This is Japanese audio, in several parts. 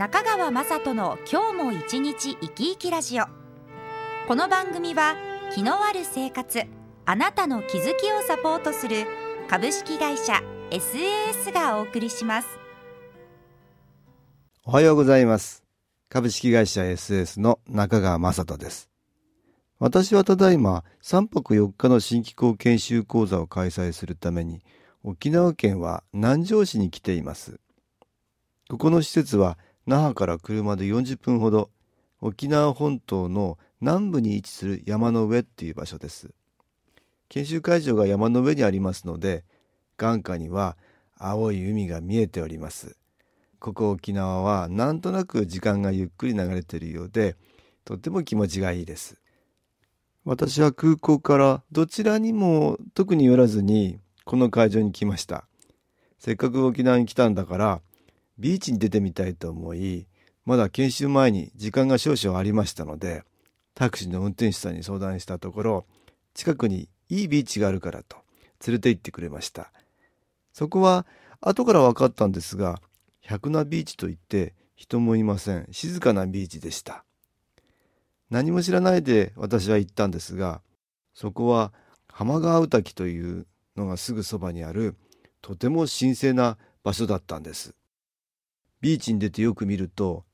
中川雅人の今日も一日生き生きラジオ。この番組は気のある生活あなたの気づきをサポートする株式会社 SAS がお送りします。おはようございます。株式会社 SAS の中川雅人です。私はただいま3泊4日の新機構研修講座を開催するために沖縄県は南城市に来ています。ここの施設は那覇から車で40分ほど沖縄本島の南部に位置する山の上っていう場所です。研修会場が山の上にありますので眼下には青い海が見えております。ここ沖縄はなんとなく時間がゆっくり流れているようでとっても気持ちがいいです。私は空港からどちらにも特に寄らずにこの会場に来ました。せっかく沖縄に来たんだからビーチに出てみたいと思いまだ研修前に時間が少々ありましたのでタクシーの運転手さんに相談したところ近くにいいビーチがあるからと連れて行ってくれました。そこは後から分かったんですが百名ビーチといって人もいません。静かなビーチでした。何も知らないで私は行ったんですがそこは浜川宇滝というのがすぐそばにあるとても神聖な場所だったんです。ビーチに出てよく見ると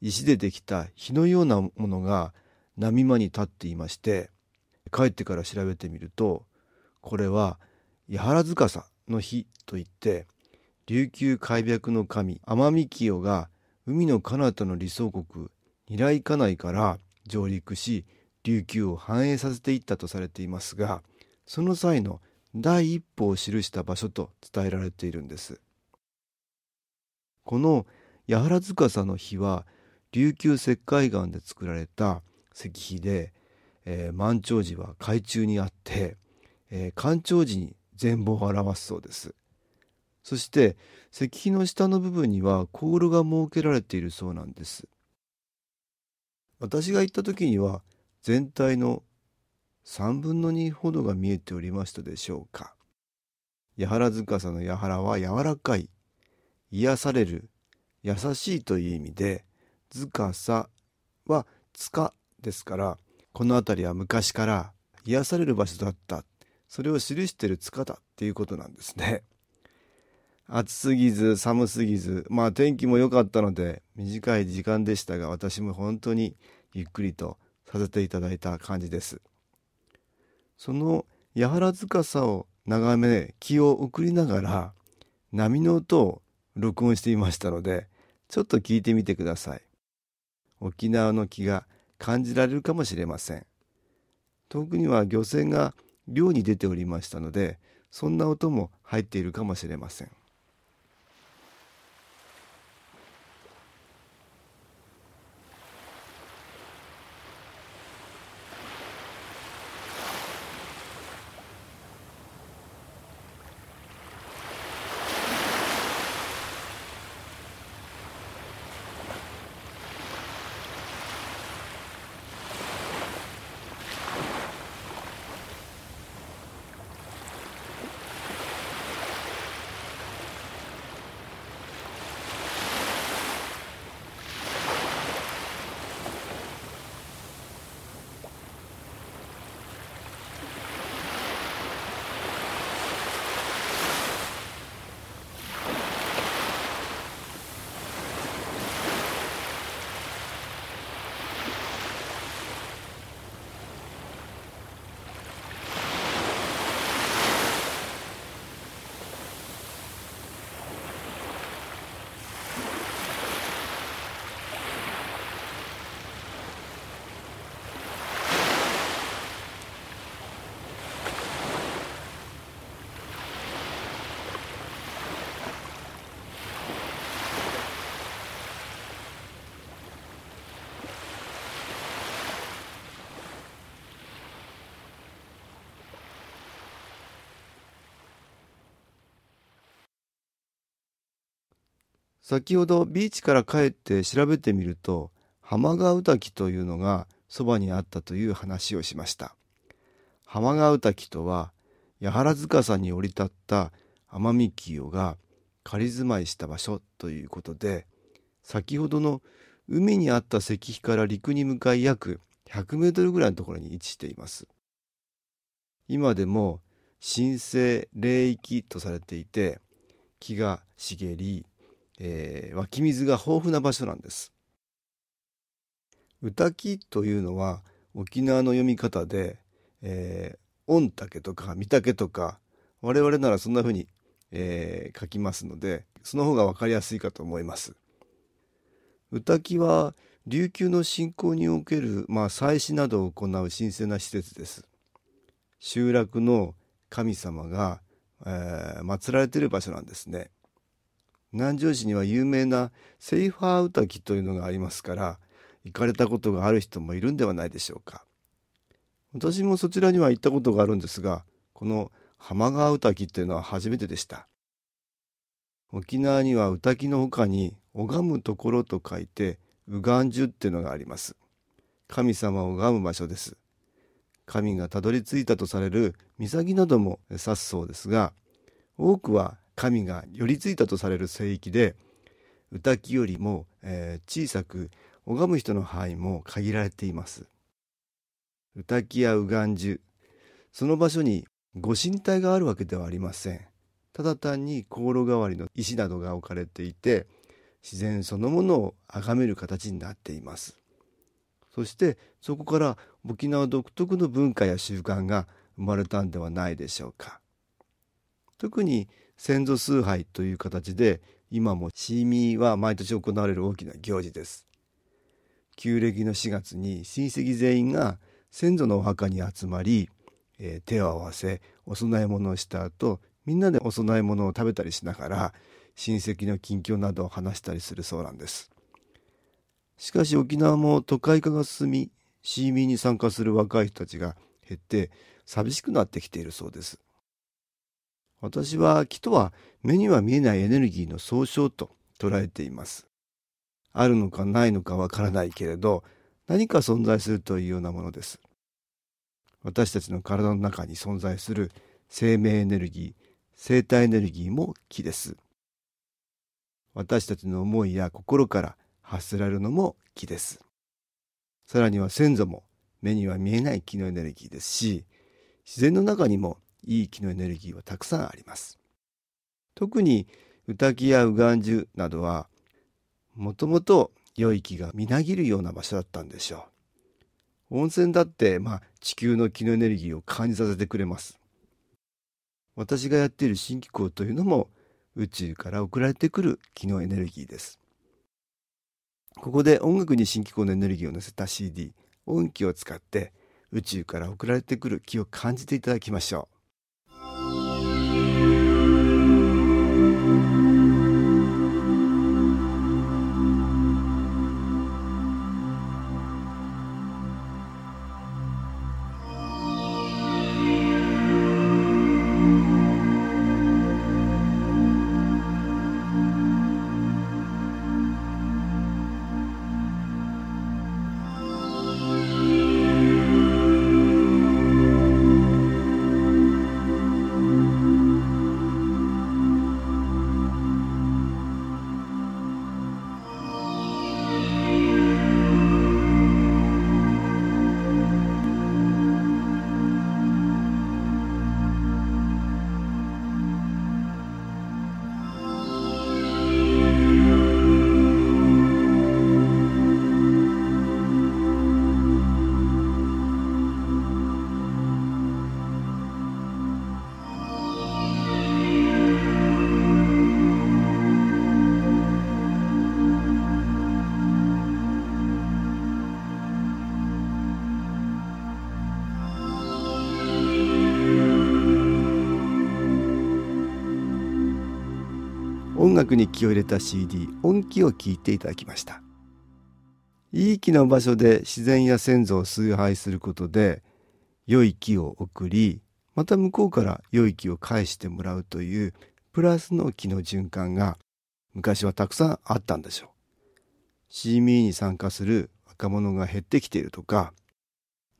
石でできた火のようなものが波間に立っていまして帰ってから調べてみるとこれは八原司の日といって琉球開闢の神天海清が海の彼方の理想国二来家内から上陸し琉球を繁栄させていったとされていますがその際の第一歩を記した場所と伝えられているんです。この八原司の碑は琉球石灰岩で作られた石碑で、えー、満潮時は海中にあって、えー、干潮時に全貌を表すそうです。そして石碑の下の部分には香炉が設けられているそうなんです。私が行った時には全体の3分の2ほどが見えておりましたでしょうか。八原司の八原は柔らかい癒される優しいという意味で塚さは塚ですからこの辺りは昔から癒される場所だった。それを記している塚だっていうことなんですね。暑すぎず寒すぎずまあ天気も良かったので短い時間でしたが私も本当にゆっくりとさせていただいた感じです。その八原司を眺め気を送りながら波の音を録音していましたのでちょっと聞いてみてください。沖縄の気が感じられるかもしれません。遠くには漁船が漁に出ておりましたのでそんな音も入っているかもしれません。先ほどビーチから帰って調べてみると浜川滝というのがそばにあったという話をしました。浜川滝とは八原塚さんに降り立った天海清が仮住まいした場所ということで先ほどの海にあった石碑から陸に向かい約100メートルぐらいのところに位置しています。今でも神聖霊域とされていて木が茂り、えー、湧き水が豊富な場所なんです。宇滝というのは沖縄の読み方で、えー、御嶽とか御嶽とか我々ならそんな風に、えー、書きますのでその方が分かりやすいかと思います。宇滝は琉球の信仰における、まあ、祭祀などを行う神聖な施設です。集落の神様が、えー、祀られている場所なんですね。南城市には有名なセイファーウタキというのがありますから行かれたことがある人もいるんではないでしょうか。私もそちらには行ったことがあるんですがこの浜川ウタキっていうのは初めてでした。沖縄にはウタキの他に拝むところと書いて右岸樹っていうのがあります。神様を拝む場所です。神がたどり着いたとされる岬なども指すそうですが多くは神が寄りついたとされる聖域で宇滝よりも、えー、小さく拝む人の範囲も限られています。宇滝や右岸樹その場所にご神体があるわけではありません。ただ単に香炉代わりの石などが置かれていて自然そのものを崇める形になっています。そしてそこから沖縄独特の文化や習慣が生まれたんではないでしょうか。特に先祖崇拝という形で今もシーミーは毎年行われる大きな行事です。旧暦の4月に親戚全員が先祖のお墓に集まり、えー、手を合わせお供え物をした後みんなでお供え物を食べたりしながら親戚の近況などを話したりするそうなんです。しかし沖縄も都会化が進みシーミーに参加する若い人たちが減って寂しくなってきているそうです。私は木とは目には見えないエネルギーの総称と捉えています。あるのかないのかわからないけれど何か存在するというようなものです。私たちの体の中に存在する生命エネルギー生体エネルギーも木です。私たちの思いや心から発せられるのも木です。さらには先祖も目には見えない木のエネルギーですし、自然の中にもいい木のエネルギーはたくさんあります。特にウタキやウガンジュなどは、もともと良い木がみなぎるような場所だったんでしょう。温泉だって、まあ、地球の木のエネルギーを感じさせてくれます。私がやっている新機構というのも宇宙から送られてくる気のエネルギーです。ここで音楽に新機構のエネルギーを乗せた CD 音機を使って宇宙から送られてくる気を感じていただきましょう。楽に気を入れた CD 音機を聴いていただきましたいい木の場所で自然や先祖を崇拝することで良い木を送りまた向こうから良い木を返してもらうというプラスの木の循環が昔はたくさんあったんでしょう。CME に参加する若者が減ってきているとか、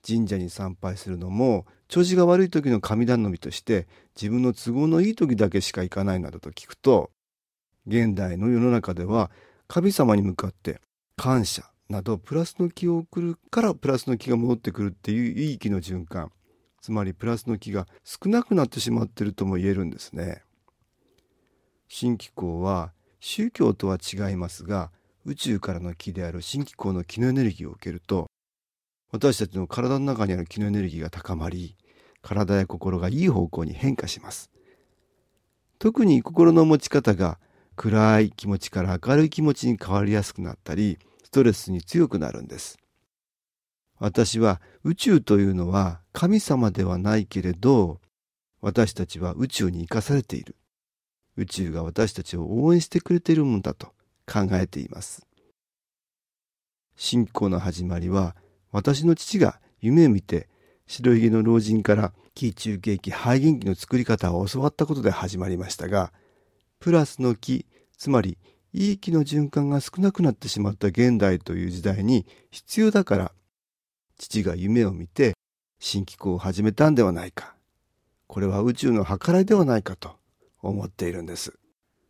神社に参拝するのも調子が悪い時の神頼みとして自分の都合のいい時だけしか行かないなどと聞くと現代の世の中では神様に向かって感謝などプラスの気を送るからプラスの気が戻ってくるっていういい気の循環つまりプラスの気が少なくなってしまっているとも言えるんですね。新機構は宗教とは違いますが宇宙からの気である新機構の気のエネルギーを受けると私たちの体の中にある気のエネルギーが高まり体や心がいい方向に変化します特に心の持ち方が暗い気持ちから明るい気持ちに変わりやすくなったりストレスに強くなるんです。私は宇宙というのは神様ではないけれど私たちは宇宙に生かされている。宇宙が私たちを応援してくれているものだと考えています。信仰の始まりは私の父が夢を見て白ひげの老人から気中景気肺元気の作り方を教わったことで始まりましたがプラスの気つまりいい気の循環が少なくなってしまった現代という時代に必要だから父が夢を見て新機構を始めたんではないかこれは宇宙の計らいではないかと思っているんです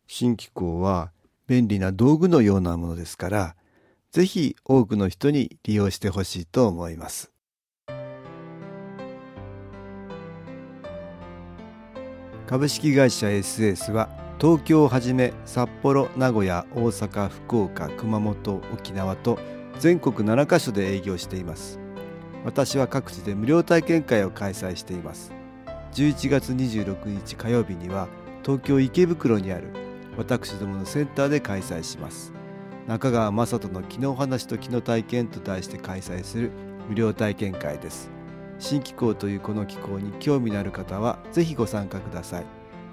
新機構は便利な道具のようなものですからぜひ多くの人に利用してほしいと思います。株式会社 SS は東京をはじめ札幌、名古屋、大阪、福岡、熊本、沖縄と全国7カ所で営業しています。私は各地で無料体験会を開催しています。11月26日火曜日には東京池袋にある私どものセンターで開催します。中川雅人の気の話と気の体験と題して開催する無料体験会です新気候というこの気候に興味のある方はぜひご参加ください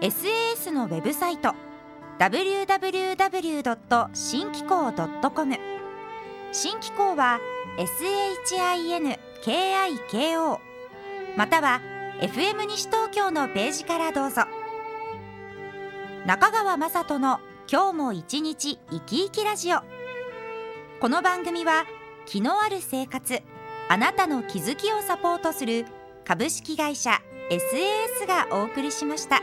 SAS のウェブサイト www. 新機構 .com 新機構は SHINKIKO または FM 西東京のページからどうぞ中川雅人の今日も一日生き生きラジオこの番組は気のある生活あなたの気づきをサポートする株式会社 SAS がお送りしました。